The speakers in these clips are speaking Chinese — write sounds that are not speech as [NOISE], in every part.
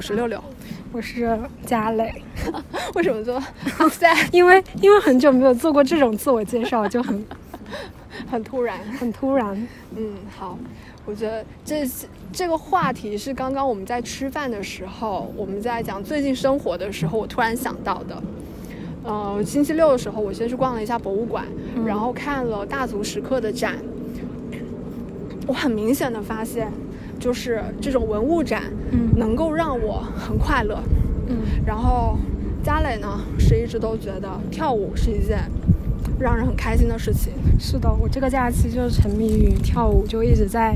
我是六六，我是佳蕾。[LAUGHS] 为什么做？[LAUGHS] 因为因为很久没有做过这种自我介绍，就很 [LAUGHS] 很突然，很突然。嗯，好，我觉得这这个话题是刚刚我们在吃饭的时候，我们在讲最近生活的时候，我突然想到的。呃，星期六的时候，我先去逛了一下博物馆，然后看了大足石刻的展。我很明显的发现，就是这种文物展，嗯，能够让我很快乐，嗯。然后佳磊呢，是一直都觉得跳舞是一件让人很开心的事情。是的，我这个假期就沉迷于跳舞，就一直在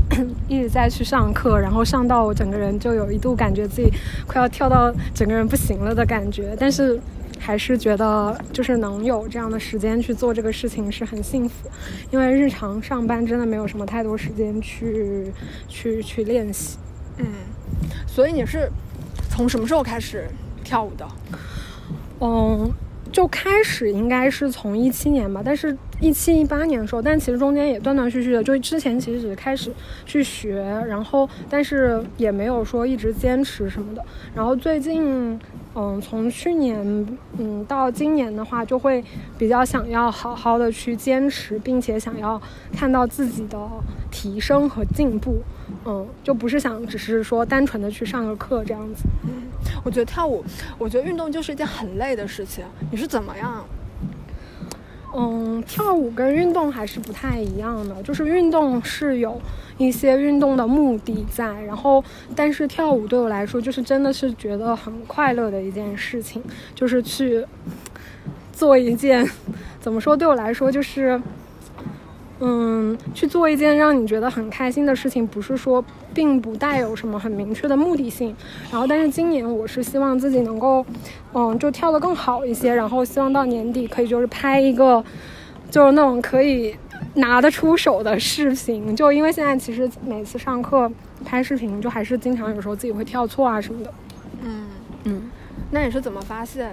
[COUGHS] 一直在去上课，然后上到我整个人就有一度感觉自己快要跳到整个人不行了的感觉，但是。还是觉得就是能有这样的时间去做这个事情是很幸福，因为日常上班真的没有什么太多时间去去去练习。嗯，所以你是从什么时候开始跳舞的？嗯，就开始应该是从一七年吧，但是一七一八年的时候，但其实中间也断断续续的，就之前其实只是开始去学，然后但是也没有说一直坚持什么的，然后最近。嗯，从去年嗯到今年的话，就会比较想要好好的去坚持，并且想要看到自己的提升和进步。嗯，就不是想只是说单纯的去上个课这样子。嗯，我觉得跳舞，我觉得运动就是一件很累的事情。你是怎么样？嗯，跳舞跟运动还是不太一样的，就是运动是有。一些运动的目的在，然后，但是跳舞对我来说就是真的是觉得很快乐的一件事情，就是去做一件，怎么说对我来说就是，嗯，去做一件让你觉得很开心的事情，不是说并不带有什么很明确的目的性。然后，但是今年我是希望自己能够，嗯，就跳得更好一些，然后希望到年底可以就是拍一个，就是那种可以。拿得出手的视频，就因为现在其实每次上课拍视频，就还是经常有时候自己会跳错啊什么的。嗯嗯，那你是怎么发现？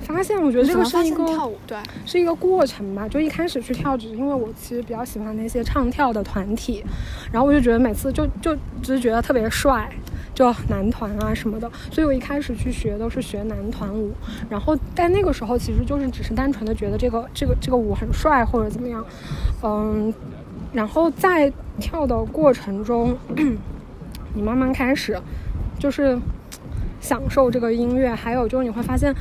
发现我觉得这个是一个跳舞对，是一个过程吧。就一开始去跳，只是因为我其实比较喜欢那些唱跳的团体，然后我就觉得每次就就只是觉得特别帅。就男团啊什么的，所以我一开始去学都是学男团舞，然后在那个时候其实就是只是单纯的觉得这个这个这个舞很帅或者怎么样，嗯，然后在跳的过程中，你慢慢开始就是享受这个音乐，还有就是你会发现。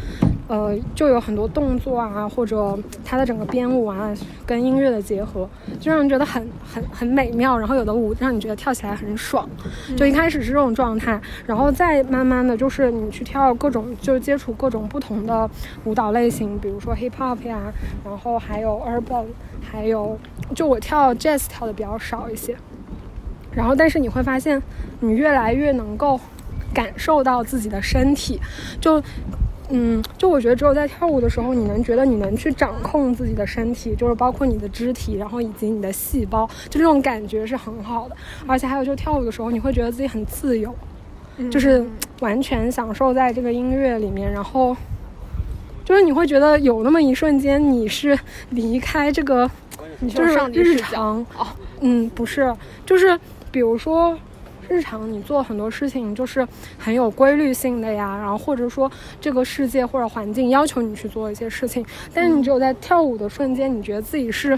呃，就有很多动作啊，或者它的整个编舞啊，跟音乐的结合，就让人觉得很很很美妙。然后有的舞让你觉得跳起来很爽，就一开始是这种状态，然后再慢慢的就是你去跳各种，就接触各种不同的舞蹈类型，比如说 hip hop 呀，然后还有 urban，还有就我跳 jazz 跳的比较少一些。然后但是你会发现，你越来越能够感受到自己的身体，就。嗯，就我觉得只有在跳舞的时候，你能觉得你能去掌控自己的身体，就是包括你的肢体，然后以及你的细胞，就这种感觉是很好的。而且还有，就跳舞的时候，你会觉得自己很自由，就是完全享受在这个音乐里面，然后就是你会觉得有那么一瞬间，你是离开这个，就是日常哦，嗯，不是，就是比如说。日常你做很多事情就是很有规律性的呀，然后或者说这个世界或者环境要求你去做一些事情，但是你只有在跳舞的瞬间，你觉得自己是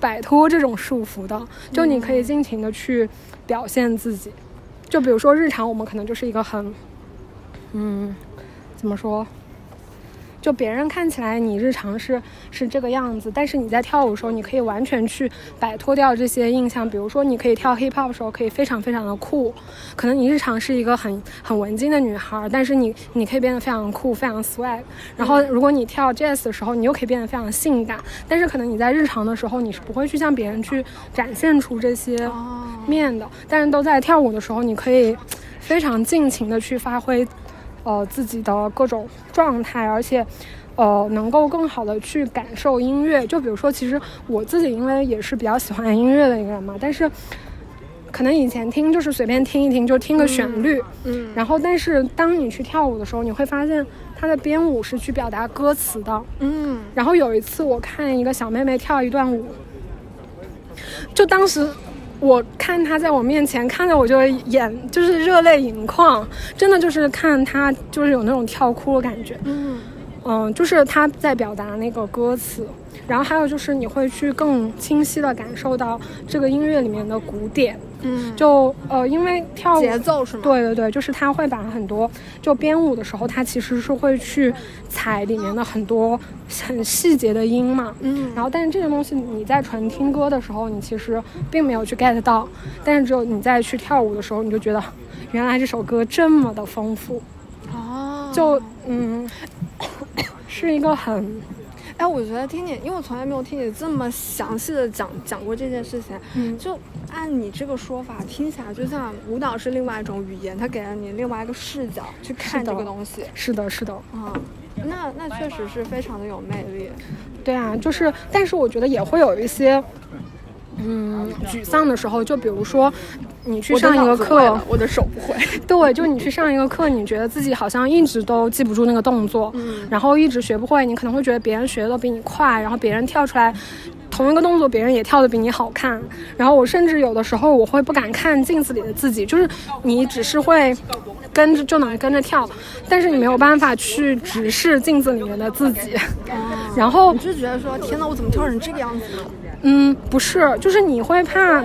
摆脱这种束缚的，就你可以尽情的去表现自己。就比如说日常我们可能就是一个很，嗯，怎么说？就别人看起来你日常是是这个样子，但是你在跳舞的时候，你可以完全去摆脱掉这些印象。比如说，你可以跳 hip hop 的时候，可以非常非常的酷。可能你日常是一个很很文静的女孩，但是你你可以变得非常酷，非常 swag。然后，如果你跳 jazz 的时候，你又可以变得非常性感。但是可能你在日常的时候，你是不会去向别人去展现出这些面的。但是都在跳舞的时候，你可以非常尽情的去发挥。呃，自己的各种状态，而且，呃，能够更好的去感受音乐。就比如说，其实我自己因为也是比较喜欢音乐的一个人嘛，但是可能以前听就是随便听一听，就听个旋律，嗯。然后，但是当你去跳舞的时候，你会发现它的编舞是去表达歌词的，嗯。然后有一次我看一个小妹妹跳一段舞，就当时我看他在我面前，看着我就眼就是热泪盈眶，真的就是看他就是有那种跳哭的感觉。嗯嗯，就是他在表达那个歌词，然后还有就是你会去更清晰的感受到这个音乐里面的鼓点，嗯，就呃，因为跳舞节奏是吗？对对对，就是他会把很多就编舞的时候，他其实是会去踩里面的很多很细节的音嘛。嗯，然后，但是这个东西你在纯听歌的时候，你其实并没有去 get 到，但是只有你在去跳舞的时候，你就觉得原来这首歌这么的丰富，哦，就嗯，是一个很哎，我觉得听你，因为我从来没有听你这么详细的讲讲过这件事情。嗯就按你这个说法，听起来就像舞蹈是另外一种语言，它给了你另外一个视角去看这个东西。是的，是的，啊、那那确实是非常的有魅力。对啊，就是，但是我觉得也会有一些。嗯，沮丧的时候，就比如说，你去上一个课，我的手不会。[LAUGHS] 对，就你去上一个课，你觉得自己好像一直都记不住那个动作，嗯然后一直学不会，你可能会觉得别人学的都比你快，然后别人跳出来同一个动作，别人也跳的比你好看。然后我甚至有的时候我会不敢看镜子里的自己，就是你只是会跟着就能跟着跳，但是你没有办法去直视镜子里面的自己。[LAUGHS] 然后你就觉得说，天呐，我怎么跳成这个样子呢？嗯，不是，就是你会怕，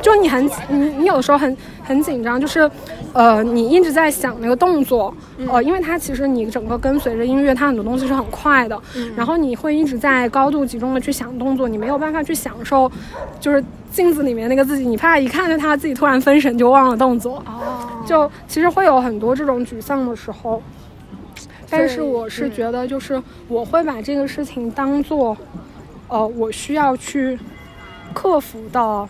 就你很你你有的时候很很紧张，就是，呃，你一直在想那个动作，呃，因为它其实你整个跟随着音乐，它很多东西是很快的，然后你会一直在高度集中的去想动作，你没有办法去享受，就是镜子里面那个自己，你怕一看着他自己突然分神就忘了动作，哦，就其实会有很多这种沮丧的时候。但是我是嗯觉得，就是我会把这个事情当做，呃，我需要去克服的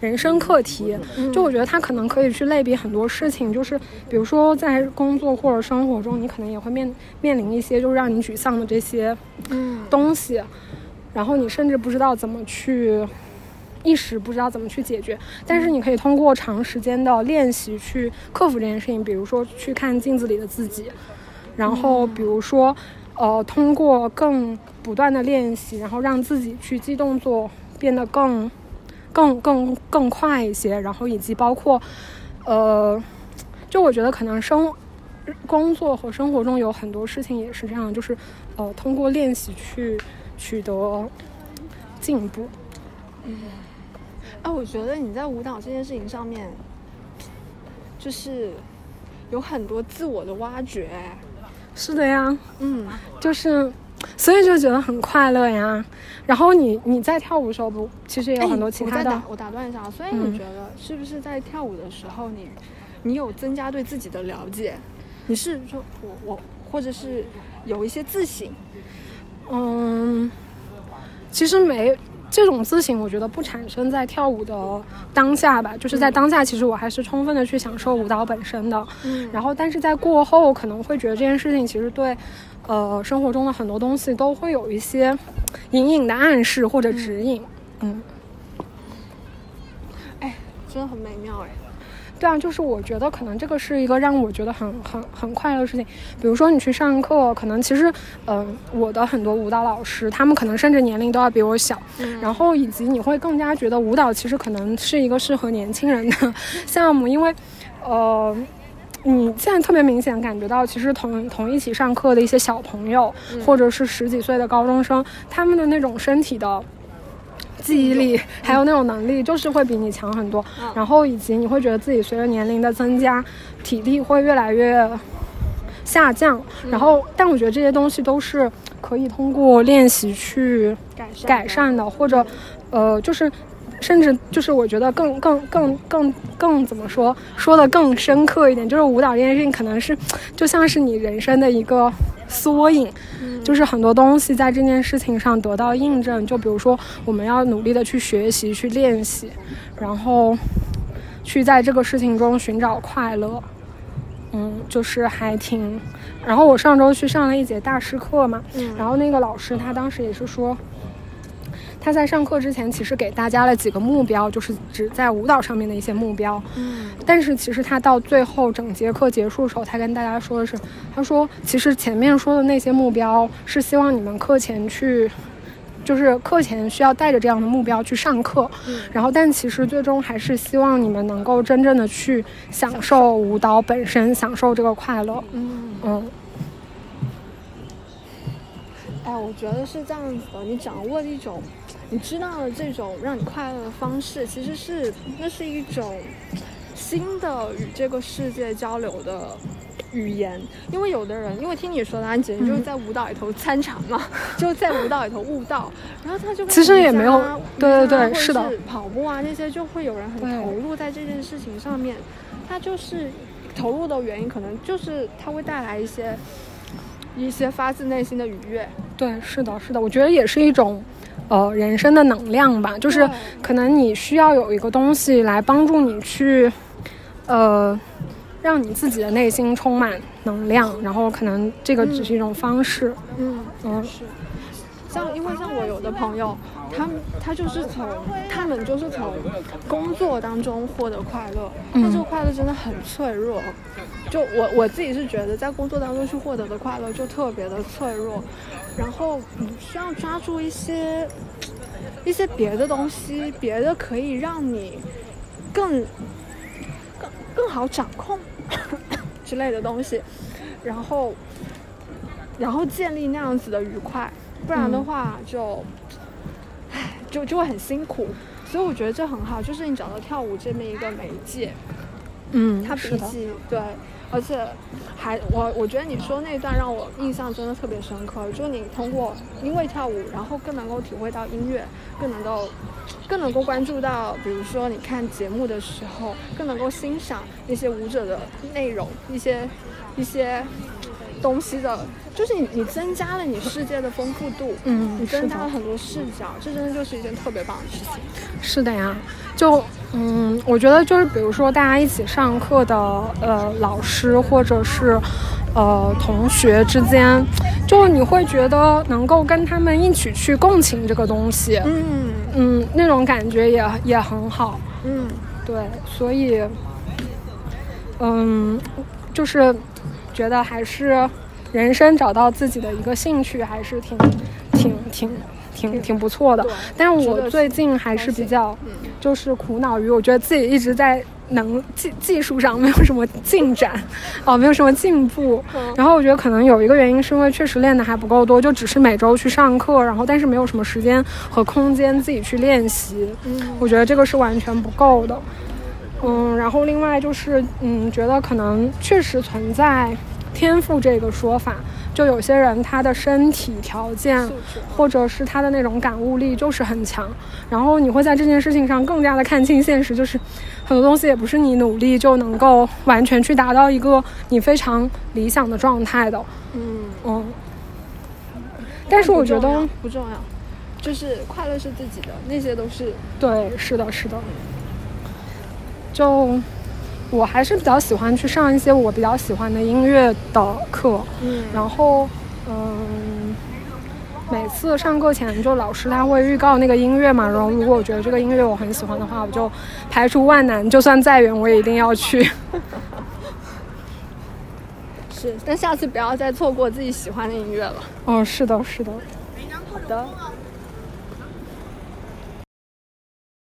人生课题。就我觉得它可能可以去类比很多事情，就是比如说在工作或者生活中，你可能也会面面临一些就是让你沮丧的这些嗯东西，然后你甚至不知道怎么去。一时不知道怎么去解决，但是你可以通过长时间的练习去克服这件事情。比如说去看镜子里的自己，然后比如说，呃，通过更不断的练习，然后让自己去记动作变得更、更、更、更快一些，然后以及包括，呃，就我觉得可能生工作和生活中有很多事情也是这样，就是呃，通过练习去取得进步。嗯哎，我觉得你在舞蹈这件事情上面，就是有很多自我的挖掘。是的呀，嗯，就是，所以就觉得很快乐呀。然后你你在跳舞的时候不，其实也有很多其他的哎我打，我打断一下，所以嗯你觉得是不是在跳舞的时候你，你有增加对自己的了解？你是说我我，或者是有一些自省？嗯，其实没这种自省，我觉得不产生在跳舞的当下吧，就是在当下，其实我还是充分的去享受舞蹈本身的。嗯然后，但是在过后可能会觉得这件事情其实对，呃，生活中的很多东西都会有一些隐隐的暗示或者指引。嗯，哎，真的很美妙哎。对啊，就是我觉得可能这个是一个让我觉得很很很快乐的事情。比如说你去上课，可能其实，嗯、我的很多舞蹈老师，他们可能甚至年龄都要比我小，然后以及你会更加觉得舞蹈其实可能是一个适合年轻人的项目，[LAUGHS] 因为，呃。你现在特别明显感觉到，其实同同一起上课的一些小朋友，或者是十几岁的高中生，他们的那种身体的记忆力，还有那种能力，就是会比你强很多。然后以及你会觉得自己随着年龄的增加，体力会越来越下降。然后，但我觉得这些东西都是可以通过练习去改善的，或者呃，就是。甚至就是我觉得更更更更更怎么说说的更深刻一点，就是舞蹈这件事情可能是就像是你人生的一个缩影，就是很多东西在这件事情上得到印证。就比如说我们要努力的去学习、去练习，然后去在这个事情中寻找快乐。嗯，就是还挺。然后我上周去上了一节大师课嘛，嗯然后那个老师他当时也是说。他在上课之前，其实给大家了几个目标，就是只在舞蹈上面的一些目标。嗯。但是其实他到最后整节课结束的时候，他跟大家说的是，他说其实前面说的那些目标是希望你们课前去就是课前需要带着这样的目标去上课，嗯。然后但其实最终还是希望你们能够真正的去享受舞蹈本身，享受这个快乐。嗯，嗯。哎，我觉得是这样子的，你掌握了一种，你知道了这种让你快乐的方式，其实是那是一种新的与这个世界交流的语言。因为有的人，因为听你说的，安姐就是嗯在舞蹈里头参禅嘛，[LAUGHS] 就在舞蹈里头悟道，然后他就会其实也没有对对对是的跑步啊那些，就会有人很投入在这件事情上面。他就是投入的原因，可能就是他会带来一些一些发自内心的愉悦。对，是的，是的，我觉得也是一种，呃，人生的能量吧。就是可能你需要有一个东西来帮助你去，呃，让你自己的内心充满能量，然后可能这个只是一种方式。嗯嗯是。像因为像我有的朋友，他们他就是从他们就是从工作当中获得快乐，但嗯这个快乐真的很脆弱。就我我自己是觉得，在工作当中去获得的快乐就特别的脆弱，然后你需要抓住一些一些别的东西，别的可以让你更更更好掌控之类的东西，然后然后建立那样子的愉快，不然的嗯话就，唉，就就会很辛苦。所以我觉得这很好，就是你找到跳舞这么一个媒介，嗯，它是的，比起对，而且还我我觉得你说那段让我印象真的特别深刻，就是你通过因为跳舞，然后更能够体会到音乐，更能够更能够关注到，比如说你看节目的时候，更能够欣赏那些舞者的内容，一些一些东西的，就是你你增加了你世界的丰富度，嗯你增加了很多视角，这真的就是一件特别棒的事情。是的呀。就嗯，我觉得就是比如说大家一起上课的呃老师或者是呃同学之间，就你会觉得能够跟他们一起去共情这个东西，嗯嗯，那种感觉也也很好。嗯，对，所以，嗯，就是觉得还是人生找到自己的一个兴趣，还是挺挺挺挺挺不错的。但是我最近还是比较，就是苦恼于，我觉得自己一直在能技技术上没有什么进展，[LAUGHS] 哦，没有什么进步。嗯然后我觉得可能有一个原因是因为确实练的还不够多，就只是每周去上课，然后但是没有什么时间和空间自己去练习。嗯我觉得这个是完全不够的。嗯，然后另外就是，嗯，觉得可能确实存在天赋这个说法，就有些人他的身体条件或者是他的那种感悟力就是很强，然后你会在这件事情上更加的看清现实，就是很多东西也不是你努力就能够完全去达到一个你非常理想的状态的。嗯。嗯，但是我觉得不重要，就是快乐是自己的，那些都是对，是的，是的。就我还是比较喜欢去上一些我比较喜欢的音乐的课，嗯然后嗯，每次上课前就老师他会预告那个音乐嘛，然后如果我觉得这个音乐我很喜欢的话，我就排除万难，就算再远我也一定要去。[LAUGHS] 是，但下次不要再错过自己喜欢的音乐了。哦，是的，是的。好的。